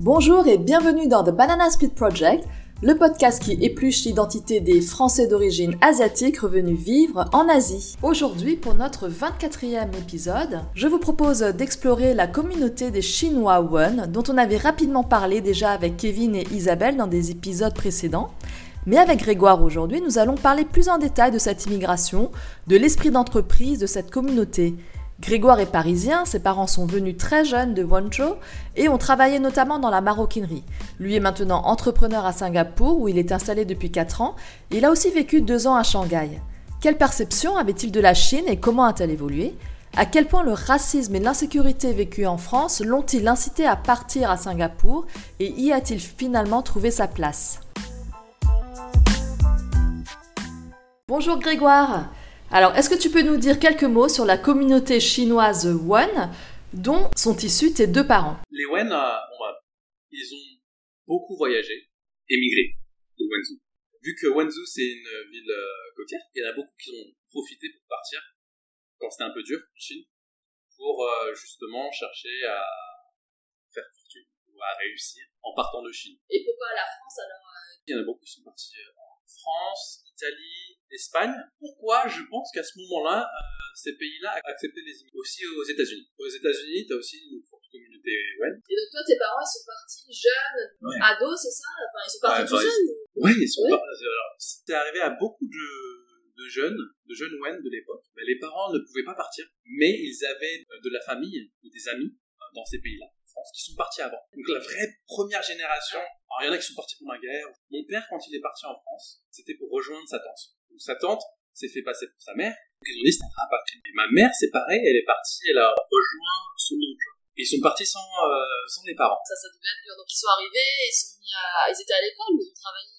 Bonjour et bienvenue dans The Banana Split Project, le podcast qui épluche l'identité des Français d'origine asiatique revenus vivre en Asie. Aujourd'hui, pour notre 24e épisode, je vous propose d'explorer la communauté des Chinois Wen, dont on avait rapidement parlé déjà avec Kevin et Isabelle dans des épisodes précédents. Mais avec Grégoire aujourd'hui, nous allons parler plus en détail de cette immigration, de l'esprit d'entreprise de cette communauté. Grégoire est parisien, ses parents sont venus très jeunes de Guangzhou et ont travaillé notamment dans la maroquinerie. Lui est maintenant entrepreneur à Singapour où il est installé depuis 4 ans. Il a aussi vécu 2 ans à Shanghai. Quelle perception avait-il de la Chine et comment a-t-elle évolué? À quel point le racisme et l'insécurité vécue en France l'ont-ils incité à partir à Singapour et y a-t-il finalement trouvé sa place? Bonjour Grégoire alors, est-ce que tu peux nous dire quelques mots sur la communauté chinoise Wen, dont sont issus tes deux parents Les Wen, euh, ils ont beaucoup voyagé, émigré de Wenzhou. Vu que Wenzhou c'est une ville euh, côtière, il y en a beaucoup qui ont profité pour partir quand c'était un peu dur en Chine, pour euh, justement chercher à faire fortune ou à réussir en partant de Chine. Et pourquoi la France alors Il y en a beaucoup qui sont partis France, Italie, Espagne. Pourquoi je pense qu'à ce moment-là, euh, ces pays-là acceptaient les immigrés Aussi aux États-Unis. Aux États-Unis, tu as aussi une forte communauté ouais. Et donc toi, tes parents, ils sont partis jeunes, ados, c'est ça? Enfin, ils sont partis tout seuls Oui, ils sont partis. C'est arrivé à beaucoup de, de jeunes, de jeunes Wen de l'époque. Ben, les parents ne pouvaient pas partir, mais ils avaient euh, de la famille ou des amis euh, dans ces pays-là qui sont partis avant. Donc la vraie première génération, alors il y en a qui sont partis pour la guerre. Mon père, quand il est parti en France, c'était pour rejoindre sa tante. Donc sa tante s'est fait passer pour sa mère. Donc ils ont dit c'est un rapatrié. Et ma mère, c'est pareint, elle est partie, elle a rejoint son oncle. Et ils sont partis sans, euh, sans les parents. Ça, ça devait être dur. Donc ils sont arrivés, ils, sont mis à... ils étaient à l'école, ils ont travaillé?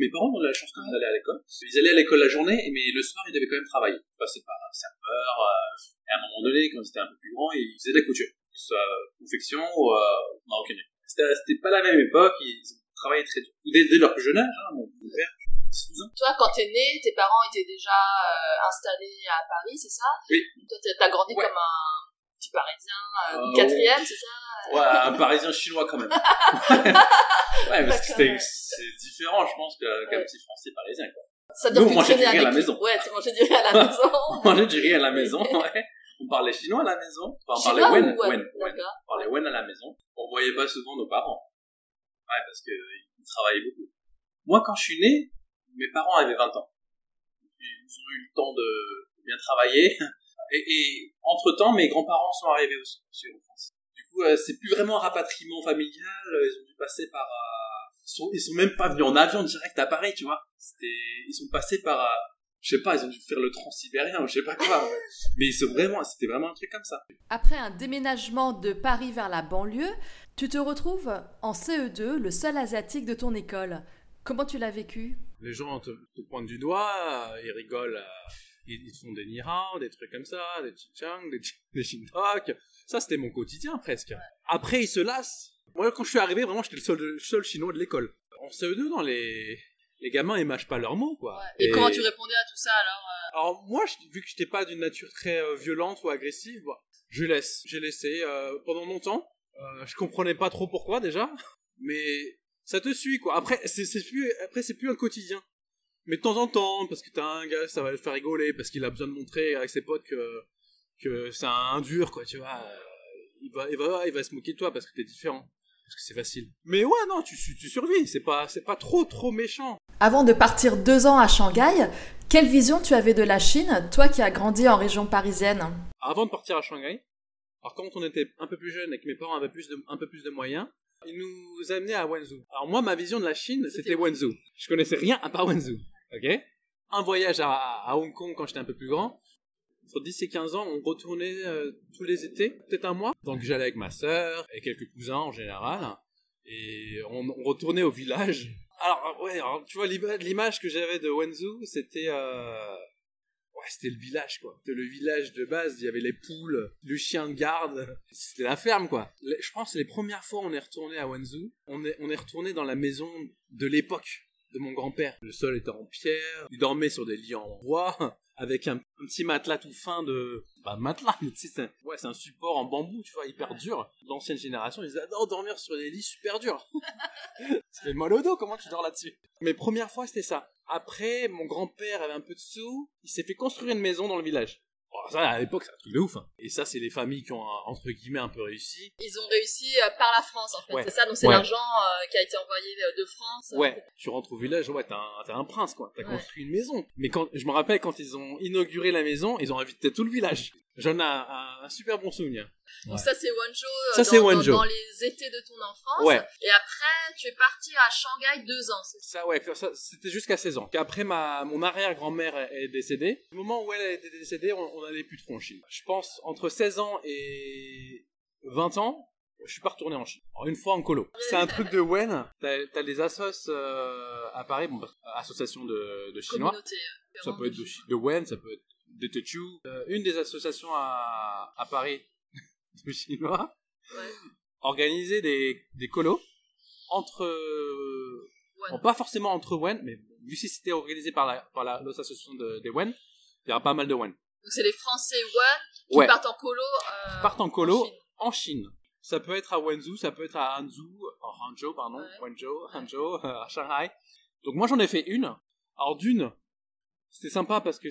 Mes parents ont eu la chance quand d'aller à l'école. Ils allaient à l'école la journée, mais le soir, ils devaient quand même travailler. Ils passaient par serveur, euh, et à un moment donné, quand ils étaient un peu plus grands, ils faisaient de la couture soit confection ou euh, maroquinerie. C'était pas la même époque, ils ont travaillé très dur. Dès, dès leur plus jeune âge, hein, mon père, 12 ans. Toi, quand t'es né, tes parents étaient déjà euh, installés à Paris, c'est ça? Oui. Toi, t'as grandi comme un petit parisien, euh, euh quatrième, c'est ça? Ouais, un parisien chinois quand même. ouais, parce que c'est différent, je pense, qu'un ouais. petit français parisien, quoi. Ça veut dire Nous, du riz à la maison. Ouais, tu mangeais du riz à la maison. on mangeait du riz à la maison, ouais on parlait chinois à la maison? Enfin, on parlait wen, wen, wen. On parlait wen à la maison. On voyait pas souvent nos parents. Ouais, parce qu'ils travaillaient beaucoup. Moi, quand je suis né, mes parents avaient 20 ans. Ils ont eu le temps de bien travailler. Et, entre-temps, mes grands-parents sont arrivés aussi, en France. Du coup, euh, c'est plus vraiment un rapatriement familial. Ils ont dû passer par... Euh, ils, sont, ils sont même pas venus en avion direct à Paris, tu vois. Ils sont passés par... Euh, je sais pas, ils ont dû faire le transsibérien ou je sais pas quoi. Mais c'est vraiment, c'était vraiment un truc comme ça. Après un déménagement de Paris vers la banlieue, tu te retrouves en CE2, le seul asiatique de ton école. Comment tu l'as vécu? Les gens te, pointent du doigt, ils rigolent, euh, ils, font des nihao, des trucs comme ça, des chichang, des, des shintok. Ça, c'était mon quotidien presque. Après, ils se lassent. Moi, quand je suis arrivé, vraiment, j'étais le seul, le seul chinois de l'école. En CE2, dans les les gamins ils mâchent pas leurs mots quoi. Et, comment tu répondais à tout ça alors euh Alors moi vu que j'étais pas d'une nature très euh, violente ou agressive, bah, je laisse, j'ai laissé euh, pendant longtemps. je comprenais pas trop pourquoi déjà, mais ça te suit quoi. Après c'est plus après c'est plus un quotidien. Mais de temps en temps parce que t'as un gars ça va le faire rigoler parce qu'il a besoin de montrer avec ses potes que que c'est un dur quoi tu vois. Il va il va il va se moquer de toi parce que t'es différent parce que c'est facile. Mais ouais, non, tu, tu survis, c'est pas, c'est pas trop, trop méchant. Avant de partir deux ans à Shanghai, quelle vision tu avais de la Chine, toi qui as grandi en région parisienne Avant de partir à Shanghai, alors quand on était un peu plus jeune et que mes parents avaient plus de, un peu plus de moyens, ils nous amenaient à Wenzhou. Alors moi, ma vision de la Chine, c'était Wenzhou. Je connaissais rien à part Wenzhou, ok? Un voyage à, à Hong Kong quand j'étais un peu plus grand, entre 10 et 15 ans, on retournait euh, tous les étés, peut-être un mois. Donc j'allais avec ma sœur et quelques cousins en général. Et on, retournait au village. Alors, ouais, tu vois, l'image que j'avais de Wenzhou, c'était... Euh, ouais, c'était le village, quoi. C'était le village de base, il y avait les poules, le chien de garde. C'était la ferme, quoi. Je pense que les premières fois on est retourné à Wenzhou, on est, on est retourné dans la maison de l'époque de mon grand-père. Le sol était en pierre, il dormait sur des lits en bois, avec un, petit matelas tout fin de... Bah matelas, mais tu sais, c'est ouais, c'est un support en bambou, tu vois, hyper dur. L'ancienne génération, ils adorent dormir sur des lits super durs. ça fait mal au dos, comment tu dors là-dessus? Mes premières fois, c'était ça. Après, mon grand-père avait un peu de sous, il s'est fait construire une maison dans le village. Ça, à l'époque, c'est un truc de ouf. Hein. Et ça, c'est les familles qui ont, entre guillemets, un peu réussi. Ils ont réussi euh, par la France, en fait. C'est ça, donc c'est l'argent euh, qui a été envoyé euh, de France. Ouais, tu rentres au village, ouais, t'es un, un, prince, quoi. T'as construit une maison. Mais quand, je me rappelle, quand ils ont inauguré la maison, ils ont invité tout le village. J'en ai un, super bon souvenir. Donc ça c'est Wanzhou ça, dans, dans, dans, les étés de ton enfance. Ouais. Et après tu es parti à Shanghai deux ans. Ça? Ouais, c'était jusqu'à 16 ans. Après ma mon arrière-grand-mère est décédée. Au moment où elle été décédée, on n'allait plus trop en Chine. Je pense entre 16 ans et 20 ans, je suis pas retourné en Chine. une fois en colo. C'est un truc de Wen? T'as as les assos euh, à Paris, bon, association de, de Chinois. Euh, ça peut être de, de Wen, ça peut être de Techu, euh, une des associations à, à Paris de Chinois, ouais. organiser des, des colos entre, bon, pas forcément entre Wen, mais vu que c'était organisé par la, par l'association de, des Wen, il y aura pas mal de Wen. Donc c'est les Français Wen qui partent en colo. Euh, partent en colo en Chine. Ça peut être à Wenzhou, ça peut être à Hangzhou, en Hangzhou, pardon, Wenzhou, Hangzhou, à Shanghai. Donc moi j'en ai fait une. Alors d'une, c'était sympa parce que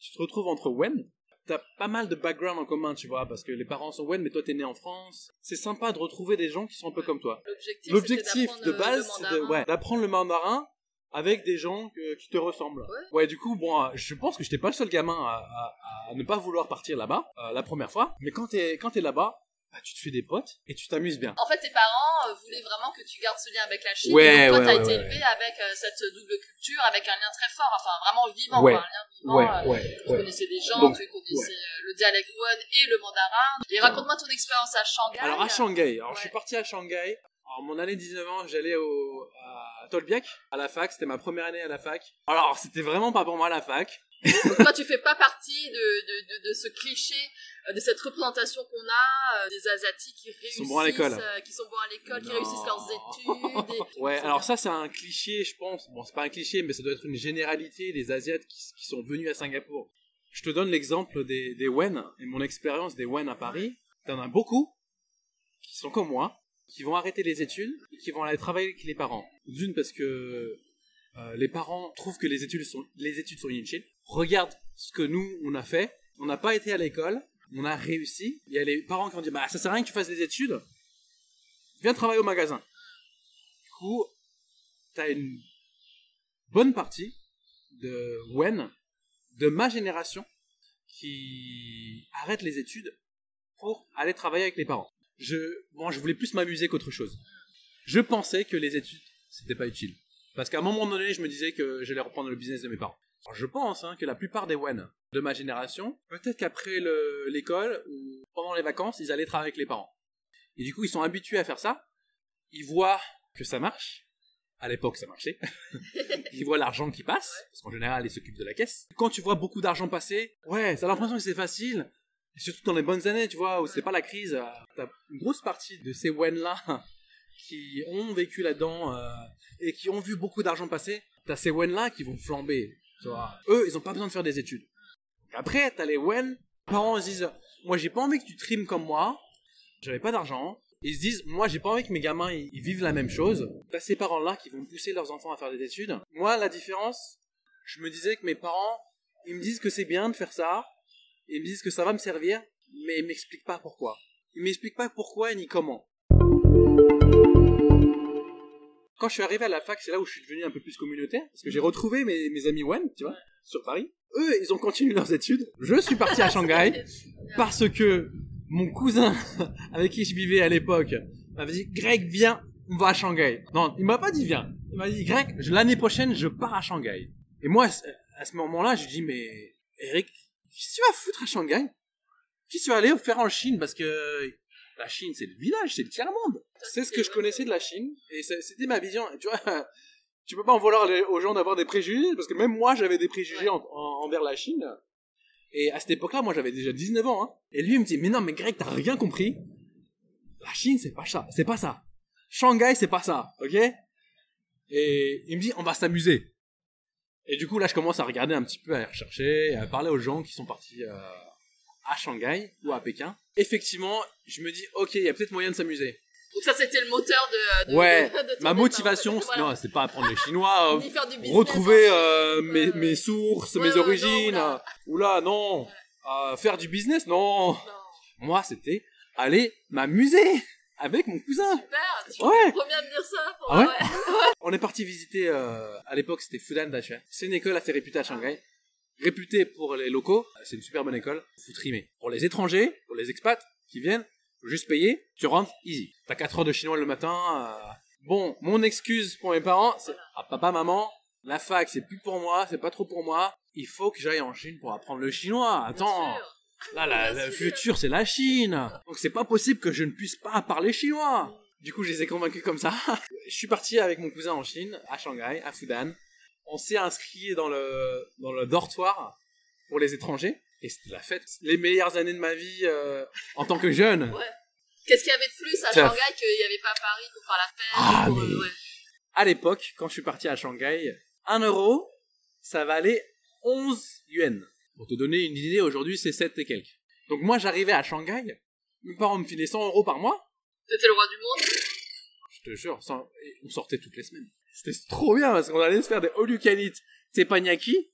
tu te retrouves entre Wen. T'as pas mal de background en commun, tu vois, parce que les parents sont Wen, mais toi t'es né en France. C'est sympa de retrouver des gens qui sont un peu comme toi. L'objectif de base, c'est d'apprendre le mandarin avec des gens qui te ressemblent. Ouais. du coup, bon, je pense que j'étais pas le seul gamin à, ne pas vouloir partir là-bas euh, la première fois. Mais quand t'es quand t'es là-bas, bah, tu te fais des potes et tu t'amuses bien. En fait, tes parents euh, voulaient vraiment que tu gardes ce lien avec la Chine. Ouais, et donc, toi, t'as été élevé avec euh, cette double culture, avec un lien très fort, enfin vraiment vivant, un lien vivant. Euh, tu connaissais des gens, tu connaissais le dialecte Wen et le mandarin. Et raconte-moi ton expérience à Shanghai. Alors à Shanghai, alors je suis parti à Shanghai. Alors mon année 19 ans, j'allais au à Tolbiac à la fac, c'était ma première année à la fac. Alors c'était vraiment pas pour moi la fac. Donc toi, tu fais pas partie de, de, de, ce cliché, euh, de cette représentation qu'on a euh, des Asiatiques qui réussissent, sont bons à l'école, euh, qui sont bons à l'école, qui réussissent leurs études. ouais, alors ça c'est un cliché, je pense. Bon, c'est pas un cliché, mais ça doit être une généralité des Asiates qui, qui sont venus à Singapour. Je te donne l'exemple des, des Wen et mon expérience des Wen à Paris. T'en as beaucoup qui sont comme moi, qui vont arrêter les études et qui vont aller travailler avec les parents. D'une parce que euh, les parents trouvent que les études sont, les études sont inutiles. Regarde ce que nous, on a fait. On n'a pas été à l'école. On a réussi. Il y a les parents qui ont dit, bah, ça sert à rien que tu fasses des études. Viens travailler au magasin. Du coup, t'as une bonne partie de Wen, de ma génération, qui arrête les études pour aller travailler avec les parents. Je, bon, je voulais plus m'amuser qu'autre chose. Je pensais que les études, c'était pas utile. Parce qu'à un moment donné, je me disais que j'allais reprendre le business de mes parents. Je pense hein, que la plupart des Wen de ma génération, peut-être qu'après l'école ou pendant les vacances, ils allaient travailler avec les parents. Et du coup, ils sont habitués à faire ça. Ils voient que ça marche. À l'époque, ça marchait. ils voient l'argent qui passe, parce qu'en général, ils s'occupent de la caisse. Quand tu vois beaucoup d'argent passer, ouais, t'as l'impression que c'est facile. Et surtout dans les bonnes années, tu vois, où c'est pas la crise. T'as une grosse partie de ces Wen-là qui ont vécu là-dedans euh, et qui ont vu beaucoup d'argent passer, t'as ces Wen-là qui vont flamber. Eux, ils ont pas besoin de faire des études. Après, t'as les Wen, les parents se disent, moi j'ai pas envie que tu trimes comme moi, j'avais pas d'argent. Ils se disent, moi j'ai pas envie que mes gamins ils, vivent la même chose. T'as ces parents-là qui vont pousser leurs enfants à faire des études. Moi, la différence, je me disais que mes parents, ils me disent que c'est bien de faire ça, ils me disent que ça va me servir, mais ils m'expliquent pas pourquoi. Ils m'expliquent pas pourquoi ni comment. Quand je suis arrivé à la fac, c'est là où je suis devenu un peu plus communautaire, parce que j'ai retrouvé mes, mes amis Wen, tu vois, sur Paris. Eux, ils ont continué leurs études. Je suis parti à Shanghai parce que mon cousin avec qui je vivais à l'époque m'avait dit Greg, viens, on va à Shanghai. Non, il m'a pas dit viens. Il m'a dit Greg, l'année prochaine, je pars à Shanghai. Et moi, à ce moment-là, je lui dis mais Eric, qu'est-ce que tu vas foutre à Shanghai? Qu'est-ce que tu vas aller faire en Chine Parce que la Chine, c'est le village, c'est le tiers-monde. C'est ce que je connaissais de la Chine, et c'était ma vision. Tu vois, tu peux pas en vouloir aux gens d'avoir des préjugés, parce que même moi, j'avais des préjugés envers la Chine. Et à cette époque-là, moi, j'avais déjà 19 ans. Hein. Et lui, il me dit, mais non, mais Greg, t'as rien compris. La Chine, c'est pas ça. C'est pas ça. Shanghai, c'est pas ça. Ok? Et il me dit, on va s'amuser. Et du coup, là, je commence à regarder un petit peu, à rechercher, à parler aux gens qui sont partis euh, à Shanghai ou à Pékin. Effectivement, je me dis, ok, il y a peut-être moyen de s'amuser. Donc ça, c'était le moteur de... ouais, ma motivation, non, c'est pas apprendre les chinois, euh, retrouver euh, mes, mes, sources, mes origines. ou là, non. faire du business, non. Moi, c'était aller m'amuser avec mon cousin. Super, tu ouais. premier à me dire ça. Ah ouais On est parti visiter, euh, à l'époque c'était Fudan Dacha. C'est une école assez réputée à Shanghai. Réputée pour les locaux, c'est une super bonne école. Faut trimer. Pour les étrangers, pour les expats qui viennent, faut juste payer, tu rentres, easy. T'as 4 heures de chinois le matin. Euh. Bon, mon excuse pour mes parents, c'est ah, papa, maman, la fac c'est plus pour moi, c'est pas trop pour moi. Il faut que j'aille en Chine pour apprendre le chinois. Attends. Là, le futur, c'est la Chine. Donc c'est pas possible que je ne puisse pas parler chinois. Du coup, je les ai convaincus comme ça. je suis parti avec mon cousin en Chine, à Shanghai, à Fudan. On s'est inscrit dans le, dans le dortoir pour les étrangers. Et c'était la fête. Les meilleures années de ma vie euh, en tant que jeune. Ouais. Qu'est-ce qu'il y avait de plus à Shanghai qu'il n'y avait pas à Paris pour faire la fête ah, mais... Euh, à l'époque, quand je suis parti à Shanghai, 1 euro, ça valait 11 yuan. Pour te donner une idée, aujourd'hui, c'est 7 et quelques. Donc moi, j'arrivais à Shanghai, mes parents me filaient 100 euros par mois. C'était le roi du monde Je te jure, on sortait toutes les semaines. C'était trop bien, parce qu'on allait se faire des all you can eat teppanyaki,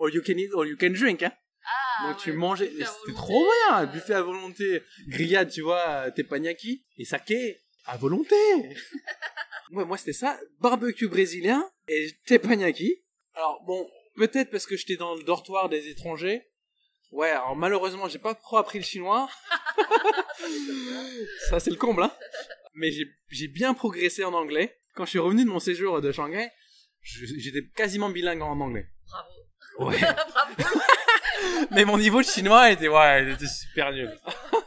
all you can eat, all you can drink, hein. Ah, Donc tu mangeais, c'était trop bien, buffet à volonté, grillade, tu vois, teppanyaki, et saké à volonté. ouais, moi c'était ça, barbecue brésilien et teppanyaki. Alors bon, peut-être parce que j'étais dans le dortoir des étrangers. Ouais, alors malheureusement, j'ai pas trop appris le chinois. Ça, c'est le comble, hein. Mais j'ai bien progressé en anglais. Quand je suis revenu de mon séjour de Shanghai, j'étais quasiment bilingue en anglais. Bravo. Ouais. Bravo. Mais mon niveau de chinois était, ouais, était super nul.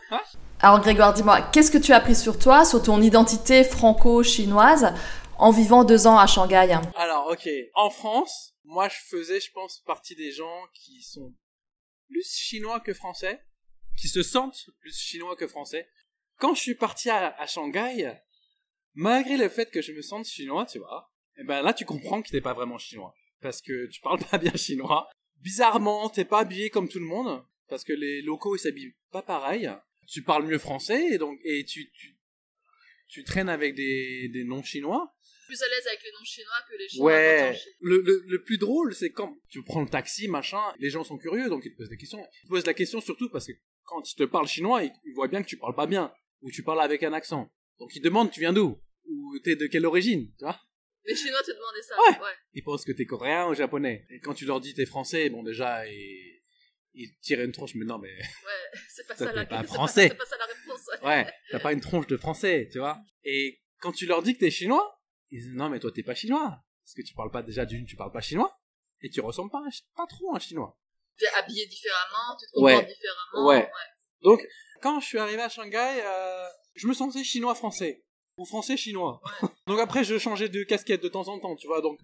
Alors Grégoire, dis-moi, qu'est-ce que tu as appris sur toi, sur ton identité franco-chinoise, en vivant deux ans à Shanghai? Alors, ok. En France, moi, je faisais, je pense, partie des gens qui sont plus chinois que français, qui se sentent plus chinois que français. Quand je suis parti à, Shanghai, malgré le fait que je me sente chinois, tu vois, eh ben là, tu comprends que t'es pas vraiment chinois. Parce que tu parles pas bien chinois. Bizarrement, t'es pas habillé comme tout le monde. Parce que les locaux, ils s'habillent pas pareil. Tu parles mieux français, et donc, et tu, tu, tu traînes avec des, des noms chinois plus à l'aise avec les noms chinois que les chinois. Ouais. Le, le, le, plus drôle, c'est quand tu prends le taxi, machin, les gens sont curieux, donc ils te posent des questions. Ils te posent la question surtout parce que quand ils te parlent chinois, ils, voient bien que tu parles pas bien, ou tu parles avec un accent. Donc ils demandent tu viens d'où, ou t'es de quelle origine, tu vois? Les Chinois te demandaient ça. Ouais. Ils pensent que t'es coréen ou japonais. Et quand tu leur dis t'es français, bon déjà, ils, ils tirent une tronche, mais non, mais. Ouais, c'est pas ça, la pas français. C'est pas, ça la réponse. Ouais, ouais t'as pas une tronche de français, tu vois. Et quand tu leur dis que t'es chinois, ils disent non mais toi t'es pas chinois parce que tu parles pas déjà d'une tu parles pas chinois et tu ressembles pas pas trop à un chinois t'es habillé différemment tu te comportes différemment ouais. donc quand je suis arrivé à Shanghai euh, je me sentais chinois français ou français chinois. Donc après je changeais de casquette de temps en temps tu vois. Donc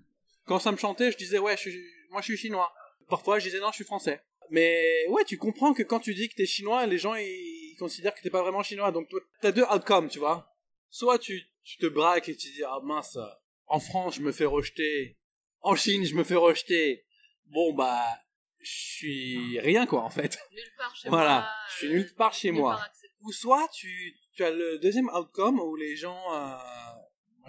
quand ça me chantait je disais ouais je suis, moi je suis chinois. Parfois je disais non je suis français. Mais ouais tu comprends que quand tu dis que t'es chinois les gens ils, considèrent que t'es pas vraiment chinois. Donc t'as deux outcomes tu vois. Soit tu tu te braques et tu dis ah mince en France je me fais rejeter. En Chine je me fais rejeter. Bon bah je suis rien quoi en fait. Nulle part chez voilà. moi, je suis nulle part chez moi. ou soit tu tu as le deuxième outcome où les gens euh,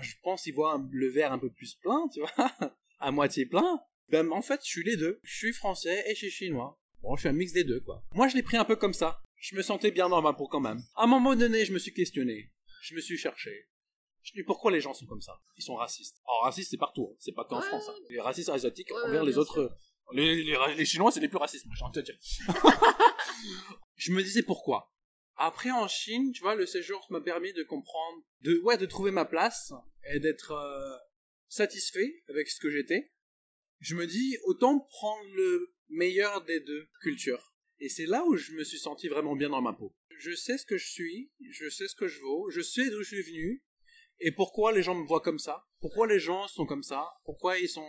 je pense ils voient le verre un peu plus plein tu vois à moitié plein ben en fait je suis les deux je suis français et je suis chinois bon je suis un mix des deux quoi moi je l'ai pris un peu comme ça je me sentais bien dans ma peau quand même à un moment donné je me suis questionné je me suis cherché je dis pourquoi les gens sont comme ça? Ils sont racistes. Alors racistes c'est partout, hein. c'est pas qu'en France. Hein. Les racistes asiatiques envers les autres. Les, les, Chinois c'est les plus racistes, moi j'ai te dire. je me disais pourquoi. Après en Chine, tu vois, le séjour m'a permis de comprendre, de ouais, de trouver ma place et d'être euh, satisfait avec ce que j'étais. Je me dis autant prendre le meilleur des deux cultures. Et c'est là où je me suis senti vraiment bien dans ma peau. Je sais ce que je suis, je sais ce que je vaux, je sais d'où je suis venu, et pourquoi les gens me voient comme ça Pourquoi les gens sont comme ça Pourquoi ils sont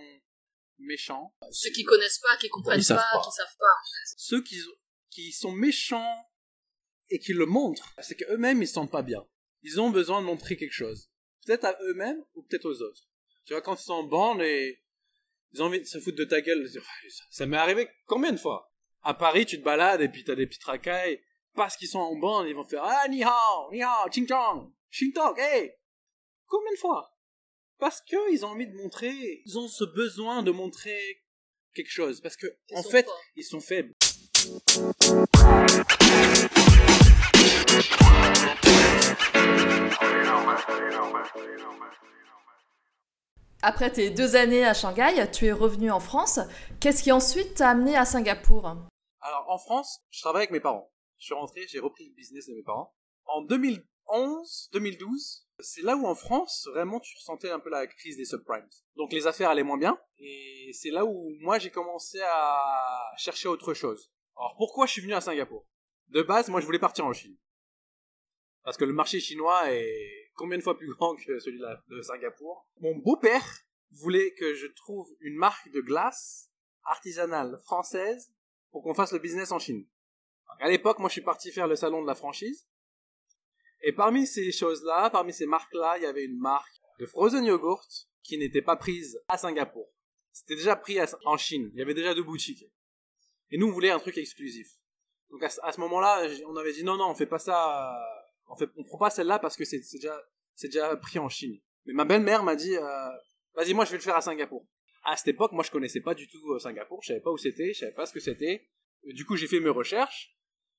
méchants Ceux qui connaissent pas, qui comprennent pas, pas, qui savent pas. Ceux qui, qui sont méchants et qui le montrent, c'est qu'eux-mêmes ils se sentent pas bien. Ils ont besoin de montrer quelque chose. Peut-être à eux-mêmes ou peut-être aux autres. Tu vois, quand ils sont en bande et ils ont envie de se foutre de ta gueule. Ça m'est arrivé combien de fois? À Paris, tu te balades et puis t'as des petites racailles. Parce qu'ils sont en bande, ils vont faire Ah, ni hao, ni hao, ching chong, ching tong, hey Combien de fois? Parce qu'ils ont envie de montrer, ils ont ce besoin de montrer quelque chose. Parce que, en fait, ils sont faibles. Après tes deux années à Shanghai, tu es revenu en France. Qu'est-ce qui ensuite t'a amené à Singapour? Alors en France, je travaille avec mes parents. Je suis rentré, j'ai repris le business de mes parents. En 2011, 2012, c'est là où en France, vraiment, tu ressentais un peu la crise des subprimes. Donc les affaires allaient moins bien. Et c'est là où moi j'ai commencé à chercher autre chose. Alors pourquoi je suis venu à Singapour? De base, moi je voulais partir en Chine. Parce que le marché chinois est combien de fois plus grand que celui de Singapour? Mon beau-père voulait que je trouve une marque de glace artisanale française pour qu'on fasse le business en Chine. à l'époque, moi, je suis parti faire le salon de la franchise. Et parmi ces choses-là, parmi ces marques-là, il y avait une marque de frozen yogurt qui n'était pas prise à Singapour. C'était déjà pris en Chine. Il y avait déjà deux boutiques. Et nous, on voulait un truc exclusif. Donc à, ce moment-là, on avait dit non, non, on fait pas ça on fait, prend pas celle-là parce que c'est déjà, c'est déjà pris en Chine. Mais ma belle-mère m'a dit, euh, vas-y, moi je vais le faire à Singapour. À cette époque, moi je connaissais pas du tout euh, Singapour, je savais pas où c'était, je savais pas ce que c'était. Du coup, j'ai fait mes recherches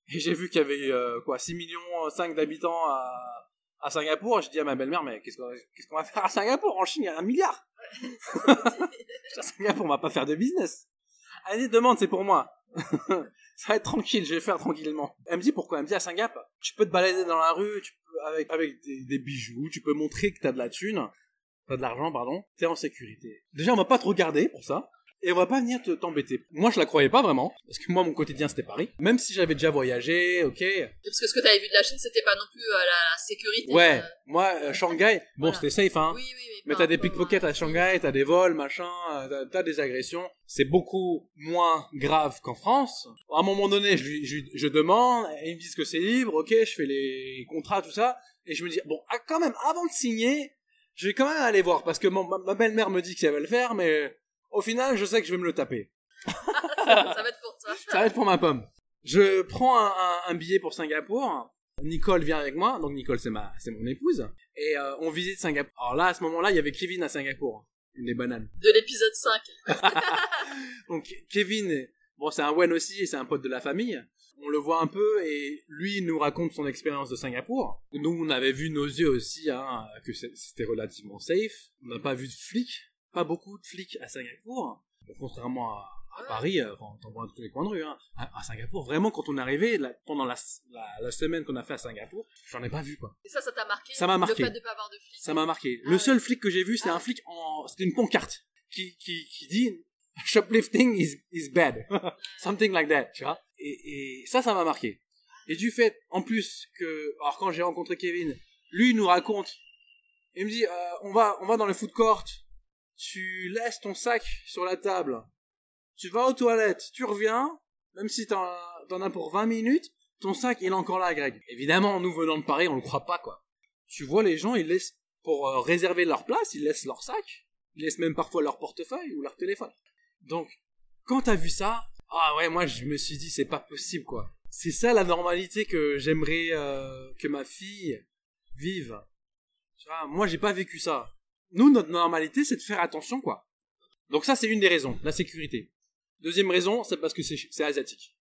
et j'ai vu qu'il y avait euh, quoi 6 millions 5 d'habitants à, Singapour. J'ai dit à ma belle-mère, mais qu'est-ce qu'on qu'est-ce qu'on va faire à Singapour? En Chine, il y a un milliard. à Singapour, on va pas faire de business. Allez, demande, c'est pour moi. ça va être tranquille, je vais faire tranquillement. Elle me dit pourquoi? Elle me dit à Singapour, tu peux te balader dans la rue, tu peux, avec, avec des, bijoux, tu peux montrer que t'as de la thune, t'as de l'argent, pardon, t'es en sécurité. Déjà, on va pas te regarder pour ça et on va pas venir t'embêter. Moi, je la croyais pas vraiment, parce que moi, mon quotidien, c'était Paris. Même si j'avais déjà voyagé, ok. Parce que ce que t'avais vu de la Chine, c'était pas non plus euh, la sécurité. Ouais, euh. moi, euh, Shanghai, bon, c'était safe, hein. Oui, oui, oui. Mais t'as des pickpockets à Shanghai, t'as des vols, machin, t'as des agressions. C'est beaucoup moins grave qu'en France. À un moment donné, je, je, je demande, ils me disent que c'est libre, ok, je fais les contrats, tout ça, et je me dis, bon, ah, quand même, avant de signer, je vais quand même aller voir, parce que ma, belle-mère me dit que ça va le faire, mais au final, je sais que je vais me le taper. ça va être pour toi. ça va être pour ma pomme. Je prends un, billet pour Singapour. Nicole vient avec moi, donc Nicole c'est ma, c'est mon épouse, et euh, on visite Singapour. Alors là, à ce moment-là, il y avait Kevin à Singapour, une des bananes. De l'épisode 5. donc Kevin, bon c'est un Wen aussi, et c'est un pote de la famille. On le voit un peu et lui nous raconte son expérience de Singapour. Nous, on avait vu nos yeux aussi hein, que c'était relativement safe. On n'a pas vu de flics pas beaucoup de flics à Singapour, contrairement à, Paris, euh, enfin, t'en vois dans tous les coins de rue. Hein. À, Singapour, vraiment, quand on est arrivé, pendant la, la, semaine qu'on a fait à Singapour, j'en ai pas vu, quoi. Et ça, ça t'a marqué Ça m'a marqué. Le fait de pas avoir de flics? Ça m'a marqué. Ah le seul flic que j'ai vu, c'est ah un flic en. C'était une pancarte qui, qui, qui dit Shoplifting is, is bad. Something like that, tu vois. Et, et ça, ça m'a marqué. Et du fait, en plus, que. Alors, quand j'ai rencontré Kevin, lui, il nous raconte. Il me dit euh, on, va, on va dans le food court tu laisses ton sac sur la table, tu vas aux toilettes, tu reviens, même si t'en, as pour 20 minutes, ton sac il est encore là, Greg. Évidemment, nous venant de Paris, on le croit pas, quoi. Tu vois les gens, ils laissent, pour euh, réserver leur place, ils laissent leur sac, ils laissent même parfois leur portefeuille ou leur téléphone. Donc, quand t'as vu ça, ah ouais, moi je me suis dit, c'est pas possible, quoi. C'est ça la normalité que j'aimerais euh, que ma fille vive. Tu vois, moi j'ai pas vécu ça nous, notre normalité, c'est de faire attention, quoi. Donc ça, c'est une des raisons, la sécurité. Deuxième raison, c'est parce que c'est asiatique.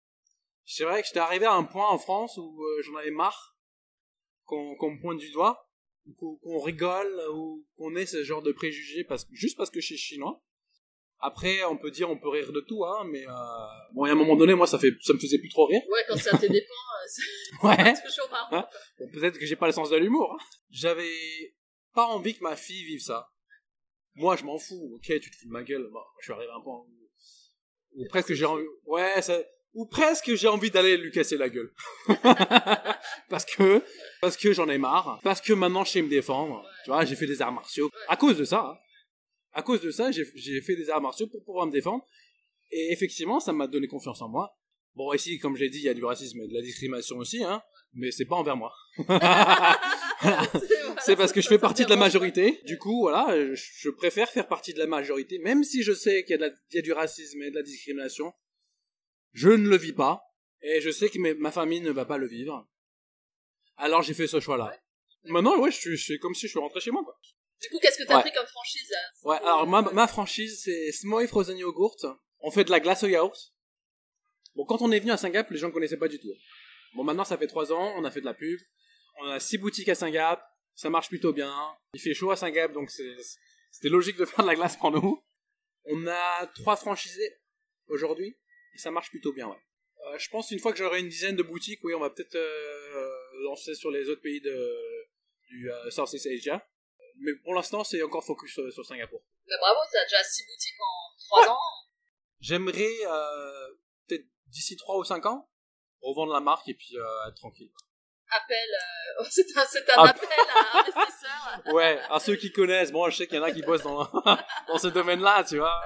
C'est vrai que j'étais arrivé à un point en France où euh, j'en avais marre qu'on me pointe du doigt, qu'on rigole, ou qu'on ait ce genre de préjugés parce, juste parce que je suis chinois. Après, on peut dire, on peut rire de tout, hein, mais euh... bon, à un moment donné, moi, ça fait, ça me faisait plus trop rire. Ouais, quand ça te dépend, euh, c'est ouais. toujours marrant. Hein? Peut-être que j'ai pas le sens de l'humour. Hein. J'avais pas envie que ma fille vive ça. Moi, je m'en fous. Ok, tu te fous de ma gueule. je suis arrivé à un point où, presque j'ai envie, ouais, ça, ou presque j'ai envie d'aller lui casser la gueule. parce que, parce que j'en ai marre. Parce que maintenant je sais me défendre. Tu vois, j'ai fait des arts martiaux. À cause de ça, hein. à cause de ça, j'ai fait des arts martiaux pour pouvoir me défendre. Et effectivement, ça m'a donné confiance en moi. Bon, ici, comme j'ai dit, il y a du racisme et de la discrimination aussi, hein. Mais c'est pas envers moi. c'est parce que je fais partie de la majorité. Du coup, voilà, je préfère faire partie de la majorité, même si je sais qu'il y, a du racisme et de la discrimination. Je ne le vis pas, et je sais que ma famille ne va pas le vivre. Alors j'ai fait ce choix-là. Maintenant, ouais, je suis, comme si je suis rentré chez moi, quoi. Du coup, qu'est-ce que t'as as pris comme franchise euh, Ouais, alors ma, ma franchise, c'est Smoy Frozen Yogurt. On fait de la glace au yaourt. Bon, quand on est venu à Singapour, les gens ne connaissaient pas du tout. Bon, maintenant, ça fait trois ans, on a fait de la pub. On a six boutiques à Singapour. Ça marche plutôt bien. Il fait chaud à Singapour, donc c'était logique de faire de la glace pour nous. On a trois franchisés aujourd'hui. Et ça marche plutôt bien, ouais. Euh, je pense une fois que j'aurai une dizaine de boutiques, oui, on va peut-être euh, lancer sur les autres pays de, du euh, Southeast Asia. Mais pour l'instant, c'est encore focus sur, Singapour. Bah, bravo, t'as déjà 6 boutiques en 3 ans. J'aimerais euh, peut-être d'ici 3 ou 5 ans revendre la marque et puis euh, être tranquille. Appel, euh, c'est un, un appel à investisseurs. ouais, à ceux qui connaissent. Bon, je sais qu'il y en a qui bossent dans, dans ce domaine-là, tu vois.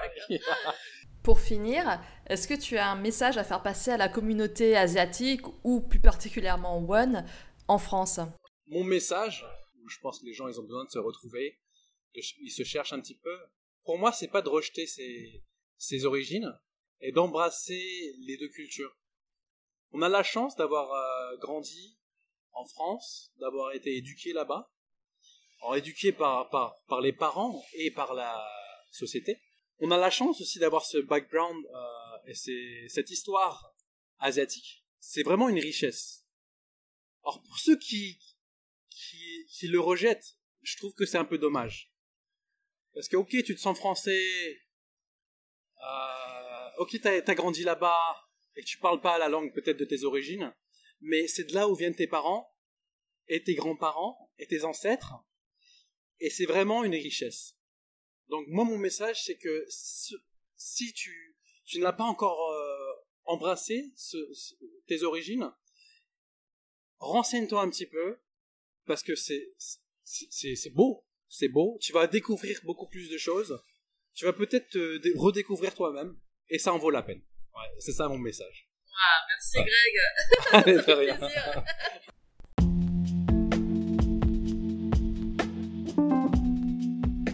Pour finir, est-ce que tu as un message à faire passer à la communauté asiatique ou plus particulièrement One en France? Mon message, je pense que les gens ils ont besoin de se retrouver, ils se cherchent un petit peu. Pour moi, c'est pas de rejeter ses, ses origines et d'embrasser les deux cultures. On a la chance d'avoir euh, grandi en France, d'avoir été éduqué là-bas, éduqué par, les parents et par la société. On a la chance aussi d'avoir ce background euh, et cette histoire asiatique. C'est vraiment une richesse. Alors pour ceux qui, qui, le rejettent, je trouve que c'est un peu dommage. Parce que, ok, tu te sens français, euh, ok, t'as as grandi là-bas, et tu parles pas la langue peut-être de tes origines, mais c'est de là où viennent tes parents, et tes grands-parents, et tes ancêtres, et c'est vraiment une richesse. Donc moi, mon message, c'est que si tu, tu ne l'as pas encore euh, embrassé, tes origines, renseigne-toi un petit peu, parce que c'est c'est beau, c'est beau. Tu vas découvrir beaucoup plus de choses. Tu vas peut-être te redécouvrir toi-même, et ça en vaut la peine. Ouais, c'est ça mon message. Ah, merci Greg. Allez, rien.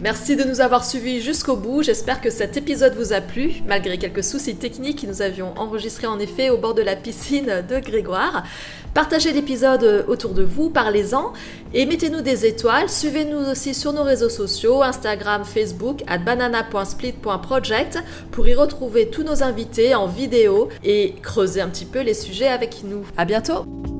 Merci de nous avoir suivis jusqu'au bout. J'espère que cet épisode vous a plu, malgré quelques soucis techniques que nous avions enregistrés en effet au bord de la piscine de Grégoire. Partagez l'épisode autour de vous, parlez-en et mettez-nous des étoiles. Suivez-nous aussi sur nos réseaux sociaux, Instagram, Facebook, at banana.split.project pour y retrouver tous nos invités en vidéo et creuser un petit peu les sujets avec nous. À bientôt!